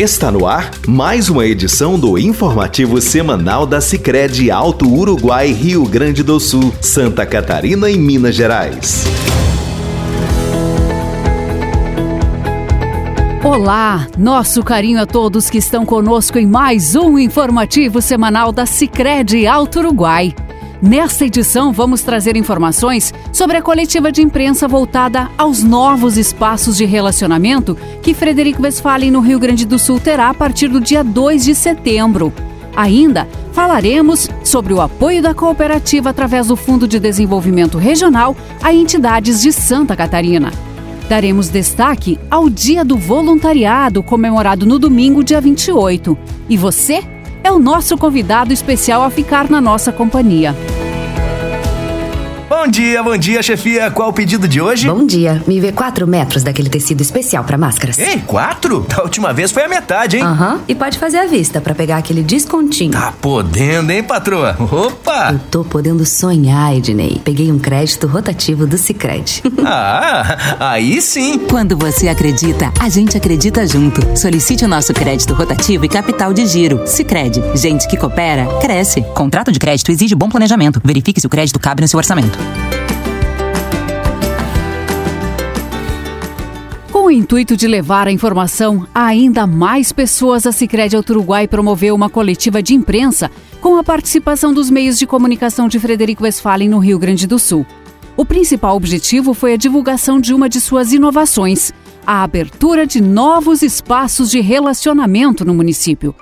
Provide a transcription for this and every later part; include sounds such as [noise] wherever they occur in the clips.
Está no ar mais uma edição do informativo semanal da Sicredi Alto Uruguai, Rio Grande do Sul, Santa Catarina e Minas Gerais. Olá, nosso carinho a todos que estão conosco em mais um informativo semanal da Sicredi Alto Uruguai. Nesta edição, vamos trazer informações sobre a coletiva de imprensa voltada aos novos espaços de relacionamento que Frederico Westphalen, no Rio Grande do Sul, terá a partir do dia 2 de setembro. Ainda falaremos sobre o apoio da cooperativa através do Fundo de Desenvolvimento Regional a entidades de Santa Catarina. Daremos destaque ao Dia do Voluntariado, comemorado no domingo, dia 28. E você é o nosso convidado especial a ficar na nossa companhia. Bom dia, bom dia, chefia. Qual o pedido de hoje? Bom dia. Me vê quatro metros daquele tecido especial para máscaras. Ei, quatro? Da última vez foi a metade, hein? Aham. Uhum. E pode fazer à vista para pegar aquele descontinho. Tá podendo, hein, patroa? Opa! Eu tô podendo sonhar, Ednei. Peguei um crédito rotativo do Cicred. [laughs] ah, aí sim. Quando você acredita, a gente acredita junto. Solicite o nosso crédito rotativo e capital de giro. Cicred. Gente que coopera, cresce. Contrato de crédito exige bom planejamento. Verifique se o crédito cabe no seu orçamento. O intuito de levar a informação a ainda mais pessoas, a Sicredi Alto Uruguai promoveu uma coletiva de imprensa com a participação dos meios de comunicação de Frederico Westphalen no Rio Grande do Sul. O principal objetivo foi a divulgação de uma de suas inovações, a abertura de novos espaços de relacionamento no município.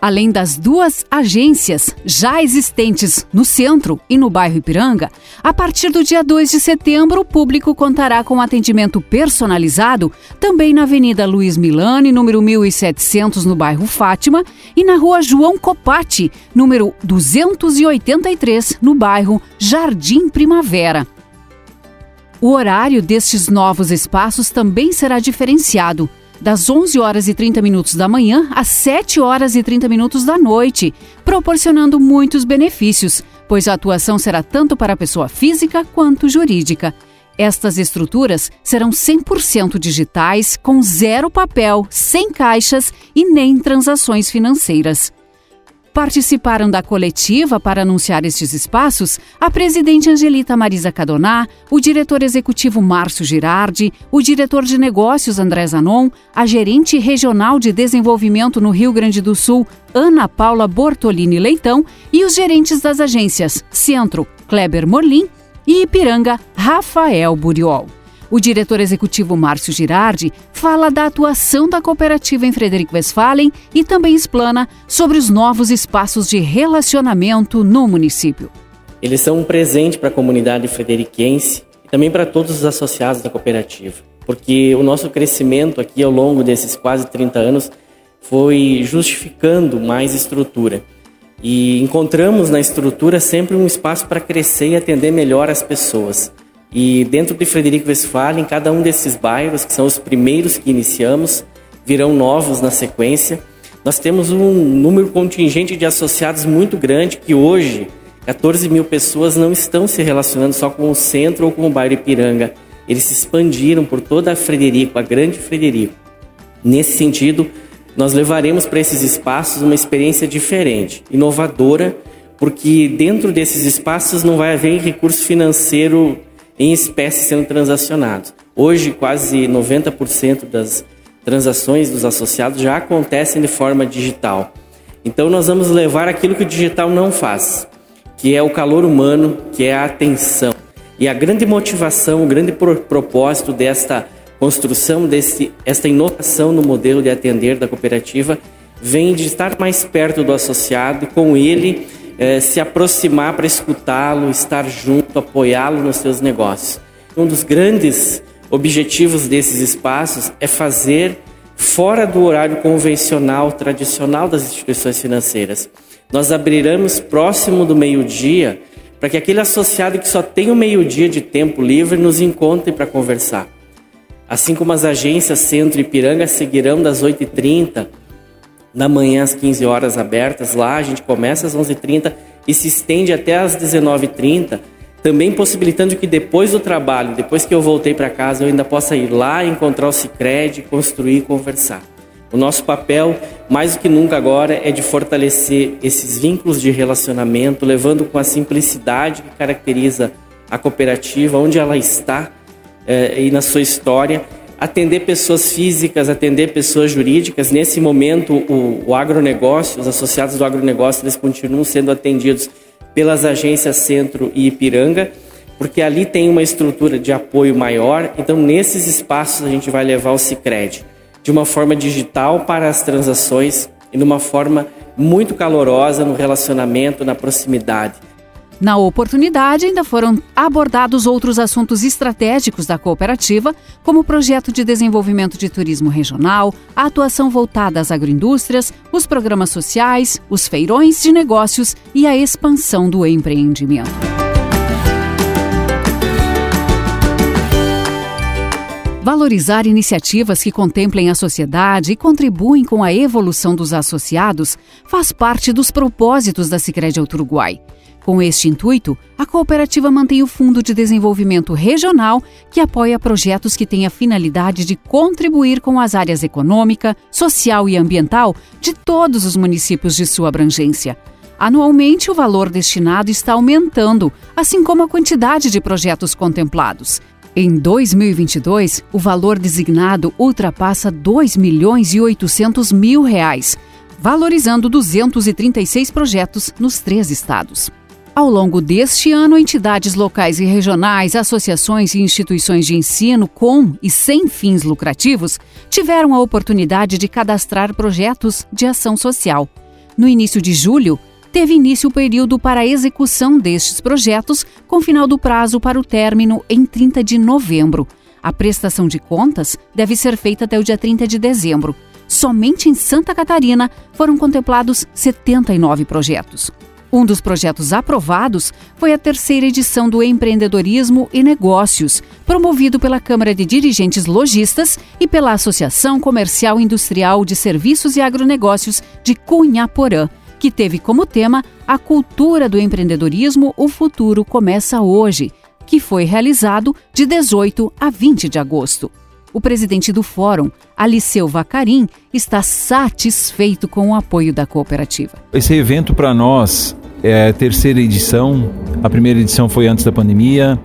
Além das duas agências já existentes no centro e no bairro Ipiranga, a partir do dia 2 de setembro, o público contará com atendimento personalizado também na Avenida Luiz Milani, número 1700, no bairro Fátima, e na Rua João Copati, número 283, no bairro Jardim Primavera. O horário destes novos espaços também será diferenciado das 11 horas e 30 minutos da manhã às 7 horas e 30 minutos da noite, proporcionando muitos benefícios, pois a atuação será tanto para a pessoa física quanto jurídica. Estas estruturas serão 100% digitais, com zero papel, sem caixas e nem transações financeiras. Participaram da coletiva para anunciar estes espaços a presidente Angelita Marisa Cadoná, o diretor executivo Márcio Girardi, o diretor de negócios André Zanon, a gerente regional de desenvolvimento no Rio Grande do Sul, Ana Paula Bortolini Leitão, e os gerentes das agências Centro, Kleber Morlim e Ipiranga, Rafael Buriol. O diretor executivo Márcio Girardi fala da atuação da cooperativa em Frederico Westphalen e também explana sobre os novos espaços de relacionamento no município. Eles são um presente para a comunidade frederiquense e também para todos os associados da cooperativa, porque o nosso crescimento aqui ao longo desses quase 30 anos foi justificando mais estrutura. E encontramos na estrutura sempre um espaço para crescer e atender melhor as pessoas. E dentro de Frederico Westphalen, cada um desses bairros, que são os primeiros que iniciamos, virão novos na sequência. Nós temos um número contingente de associados muito grande que hoje 14 mil pessoas não estão se relacionando só com o centro ou com o bairro Ipiranga. Eles se expandiram por toda a Frederico, a grande Frederico. Nesse sentido, nós levaremos para esses espaços uma experiência diferente, inovadora, porque dentro desses espaços não vai haver recurso financeiro em espécie sendo transacionados. Hoje, quase 90% das transações dos associados já acontecem de forma digital. Então, nós vamos levar aquilo que o digital não faz, que é o calor humano, que é a atenção. E a grande motivação, o grande propósito desta construção, desse, esta inovação no modelo de atender da cooperativa, vem de estar mais perto do associado, com ele é, se aproximar para escutá-lo, estar junto, apoiá-lo nos seus negócios. Um dos grandes objetivos desses espaços é fazer fora do horário convencional, tradicional das instituições financeiras. Nós abriremos próximo do meio-dia para que aquele associado que só tem o meio-dia de tempo livre nos encontre para conversar. Assim como as agências Centro e Piranga seguirão das 8h30 da manhã às 15 horas abertas lá, a gente começa às 11h30 e se estende até às 19h30, também possibilitando que depois do trabalho, depois que eu voltei para casa, eu ainda possa ir lá, encontrar o Cicred, construir e conversar. O nosso papel, mais do que nunca agora, é de fortalecer esses vínculos de relacionamento, levando com a simplicidade que caracteriza a cooperativa, onde ela está eh, e na sua história, atender pessoas físicas, atender pessoas jurídicas. Nesse momento, o, o agronegócio, os associados do agronegócio, eles continuam sendo atendidos pelas agências Centro e Ipiranga, porque ali tem uma estrutura de apoio maior. Então, nesses espaços, a gente vai levar o Cicred de uma forma digital para as transações e de uma forma muito calorosa no relacionamento, na proximidade. Na oportunidade, ainda foram abordados outros assuntos estratégicos da cooperativa, como o projeto de desenvolvimento de turismo regional, a atuação voltada às agroindústrias, os programas sociais, os feirões de negócios e a expansão do empreendimento. Valorizar iniciativas que contemplem a sociedade e contribuem com a evolução dos associados faz parte dos propósitos da Sicredi Uruguai. Com este intuito, a cooperativa mantém o Fundo de Desenvolvimento Regional, que apoia projetos que têm a finalidade de contribuir com as áreas econômica, social e ambiental de todos os municípios de sua abrangência. Anualmente, o valor destinado está aumentando, assim como a quantidade de projetos contemplados. Em 2022, o valor designado ultrapassa 2 milhões e 800 mil reais, valorizando 236 projetos nos três estados. Ao longo deste ano, entidades locais e regionais, associações e instituições de ensino com e sem fins lucrativos tiveram a oportunidade de cadastrar projetos de ação social. No início de julho, teve início o período para a execução destes projetos, com final do prazo para o término em 30 de novembro. A prestação de contas deve ser feita até o dia 30 de dezembro. Somente em Santa Catarina foram contemplados 79 projetos. Um dos projetos aprovados foi a terceira edição do Empreendedorismo e Negócios, promovido pela Câmara de Dirigentes Logistas e pela Associação Comercial Industrial de Serviços e Agronegócios de Cunhaporã, que teve como tema a cultura do empreendedorismo O Futuro Começa Hoje, que foi realizado de 18 a 20 de agosto. O presidente do fórum, Aliceu Vacarim, está satisfeito com o apoio da cooperativa. Esse evento para nós é a terceira edição. A primeira edição foi antes da pandemia,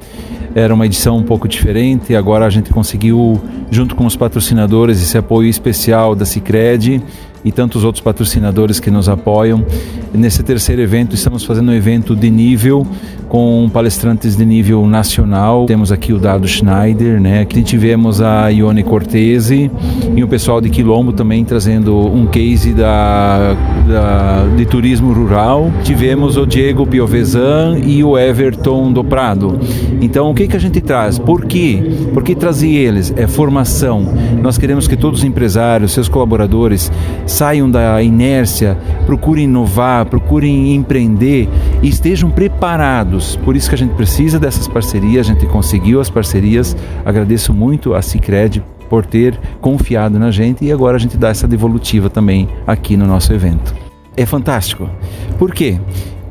era uma edição um pouco diferente. Agora a gente conseguiu, junto com os patrocinadores, esse apoio especial da Cicred e tantos outros patrocinadores que nos apoiam. Nesse terceiro evento, estamos fazendo um evento de nível com palestrantes de nível nacional. Temos aqui o Dado Schneider, né? Aqui tivemos a Ione Cortese e o pessoal de Quilombo também trazendo um case da, da, de turismo rural. Tivemos o Diego Piovesan e o Everton do Prado. Então, o que, que a gente traz? Por quê? Por que trazer eles? É formação. Nós queremos que todos os empresários, seus colaboradores, saiam da inércia, procurem inovar, procurem empreender e estejam preparados. Por isso que a gente precisa dessas parcerias, a gente conseguiu as parcerias. Agradeço muito a Cicred por ter confiado na gente e agora a gente dá essa devolutiva também aqui no nosso evento. É fantástico. Por quê?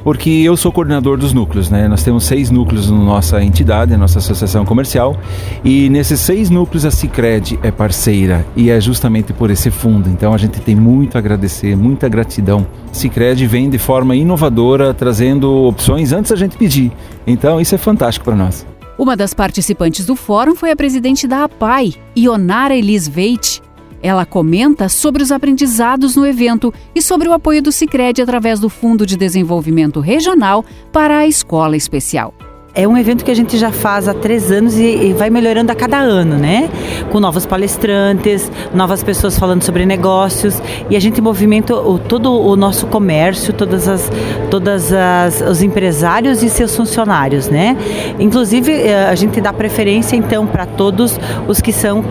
porque eu sou coordenador dos núcleos, né? Nós temos seis núcleos na nossa entidade, na nossa associação comercial, e nesses seis núcleos a Cicred é parceira e é justamente por esse fundo. Então a gente tem muito a agradecer, muita gratidão. Cicred vem de forma inovadora, trazendo opções antes da gente pedir. Então isso é fantástico para nós. Uma das participantes do fórum foi a presidente da APAI, Ionara Elis Veit, ela comenta sobre os aprendizados no evento e sobre o apoio do Cicred através do Fundo de Desenvolvimento Regional para a Escola Especial. É um evento que a gente já faz há três anos e, vai melhorando a cada ano, né? Com novos palestrantes, novas pessoas falando sobre negócios e a gente movimenta o, todo o nosso comércio, todas as, todas as, os empresários e seus funcionários, né? Inclusive eh, a gente dá preferência então para todos os que são uh,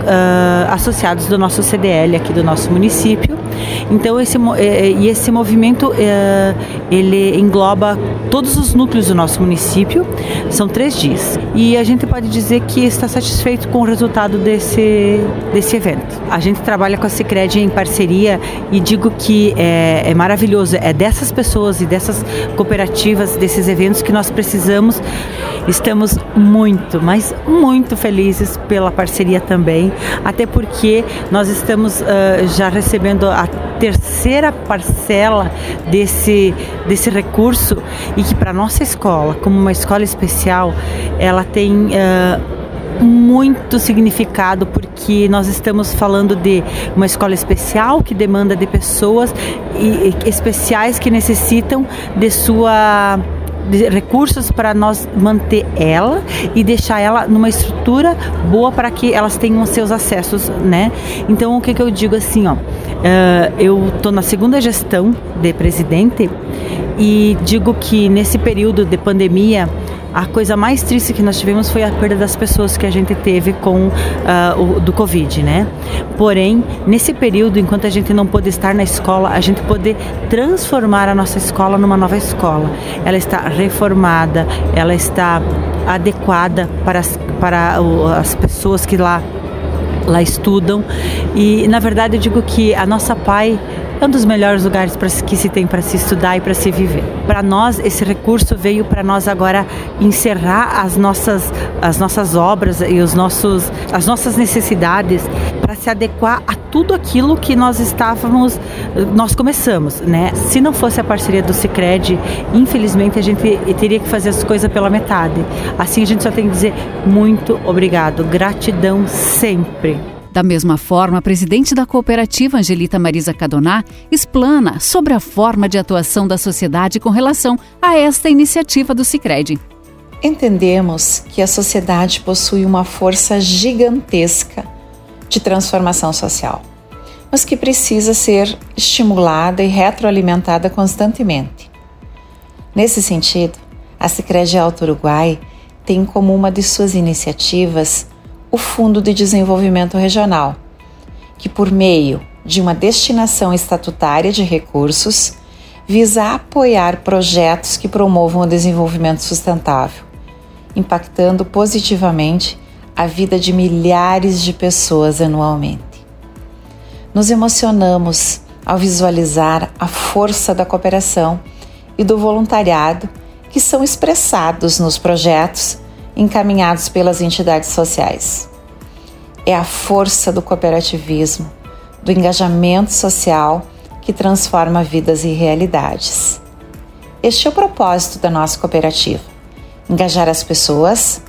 associados do nosso CDL aqui do nosso município. Então esse eh, e esse movimento uh, ele engloba todos os núcleos do nosso município São três dias. E a gente pode dizer que está satisfeito com o resultado desse, desse evento. A gente trabalha com a Cicred em parceria e digo que é, é maravilhoso. É dessas pessoas e dessas cooperativas, desses eventos que nós precisamos. Estamos muito, mas muito felizes pela parceria também, até porque nós estamos uh, já recebendo a terceira parcela desse, desse recurso e que para nossa escola, como uma escola especial, ela tem uh, muito significado porque nós estamos falando de uma escola especial que demanda de pessoas e, especiais que necessitam de sua de recursos para nós manter ela e deixar ela numa estrutura boa para que elas tenham seus acessos, né? Então o que, que eu digo assim, ó, uh, eu estou na segunda gestão de presidente e digo que nesse período de pandemia a coisa mais triste que nós tivemos foi a perda das pessoas que a gente teve com uh, o do Covid, né? Porém, nesse período, enquanto a gente não pôde estar na escola, a gente pôde transformar a nossa escola numa nova escola. Ela está reformada, ela está adequada para as, para as pessoas que lá lá estudam e na verdade eu digo que a nossa pai é um dos melhores lugares para que se tem para se estudar e para se viver. Para nós, esse recurso veio para nós agora encerrar as nossas, as nossas obras e os nossos, as nossas necessidades para se adequar a tudo aquilo que nós estávamos, nós começamos, né? Se não fosse a parceria do Cicred, infelizmente a gente teria que fazer as coisas pela metade. Assim a gente só tem que dizer muito obrigado, gratidão sempre. Da mesma forma, a presidente da cooperativa, Angelita Marisa Cadoná, explana sobre a forma de atuação da sociedade com relação a esta iniciativa do Cicred. Entendemos que a sociedade possui uma força gigantesca de transformação social, mas que precisa ser estimulada e retroalimentada constantemente. Nesse sentido, a Sicredi Alto Uruguai tem como uma de suas iniciativas o Fundo de Desenvolvimento Regional, que, por meio de uma destinação estatutária de recursos, visa apoiar projetos que promovam o desenvolvimento sustentável, impactando positivamente a vida de milhares de pessoas anualmente. Nos emocionamos ao visualizar a força da cooperação e do voluntariado que são expressados nos projetos encaminhados pelas entidades sociais. É a força do cooperativismo, do engajamento social que transforma vidas e realidades. Este é o propósito da nossa cooperativa: engajar as pessoas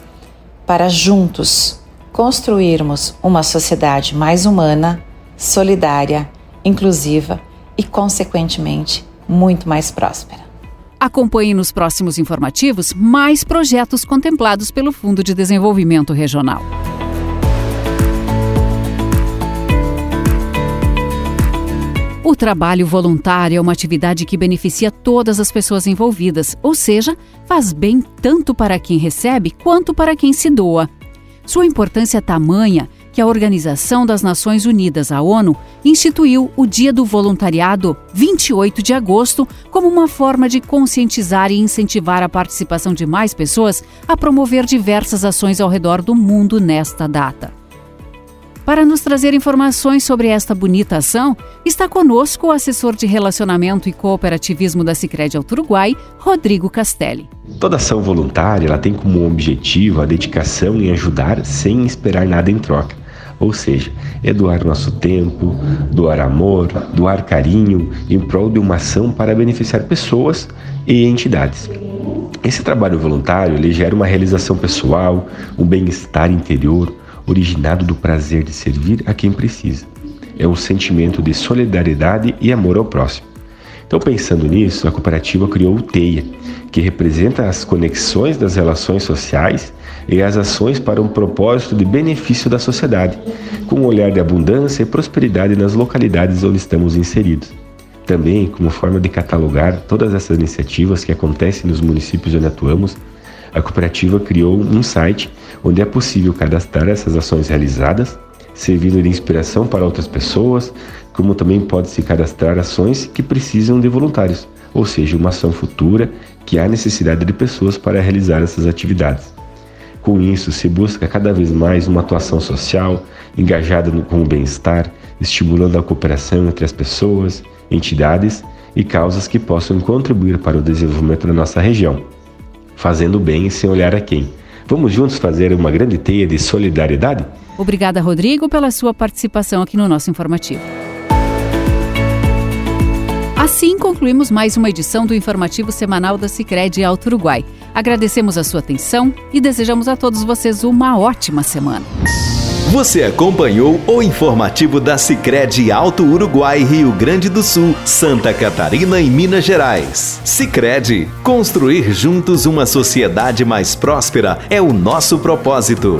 para juntos construirmos uma sociedade mais humana, solidária, inclusiva e, consequentemente, muito mais próspera. Acompanhe nos próximos informativos mais projetos contemplados pelo Fundo de Desenvolvimento Regional. O trabalho voluntário é uma atividade que beneficia todas as pessoas envolvidas, ou seja, faz bem tanto para quem recebe quanto para quem se doa. Sua importância é tamanha que a Organização das Nações Unidas, a ONU, instituiu o Dia do Voluntariado, 28 de agosto, como uma forma de conscientizar e incentivar a participação de mais pessoas a promover diversas ações ao redor do mundo nesta data. Para nos trazer informações sobre esta bonita ação, está conosco o assessor de Relacionamento e Cooperativismo da Sicredi Alto Uruguai, Rodrigo Castelli. Toda ação voluntária ela tem como objetivo a dedicação em ajudar sem esperar nada em troca. Ou seja, é doar nosso tempo, doar amor, doar carinho em prol de uma ação para beneficiar pessoas e entidades. Esse trabalho voluntário ele gera uma realização pessoal, um bem-estar interior, originado do prazer de servir a quem precisa. É um sentimento de solidariedade e amor ao próximo. Então, pensando nisso, a cooperativa criou o TEIA, que representa as conexões das relações sociais e as ações para um propósito de benefício da sociedade, com um olhar de abundância e prosperidade nas localidades onde estamos inseridos. Também, como forma de catalogar todas essas iniciativas que acontecem nos municípios onde atuamos, a cooperativa criou um site onde é possível cadastrar essas ações realizadas, servindo de inspiração para outras pessoas, como também pode se cadastrar ações que precisam de voluntários, ou seja, uma ação futura que há necessidade de pessoas para realizar essas atividades. Com isso, se busca cada vez mais uma atuação social engajada com o bem-estar, estimulando a cooperação entre as pessoas, entidades e causas que possam contribuir para o desenvolvimento da nossa região, fazendo bem sem olhar a quem. Vamos juntos fazer uma grande teia de solidariedade? Obrigada, Rodrigo, pela sua participação aqui no nosso informativo. Assim concluímos mais uma edição do informativo semanal da Sicredi Alto Uruguai. Agradecemos a sua atenção e desejamos a todos vocês uma ótima semana. Você acompanhou o informativo da Sicredi Alto Uruguai, Rio Grande do Sul, Santa Catarina e Minas Gerais. Sicredi, construir juntos uma sociedade mais próspera é o nosso propósito.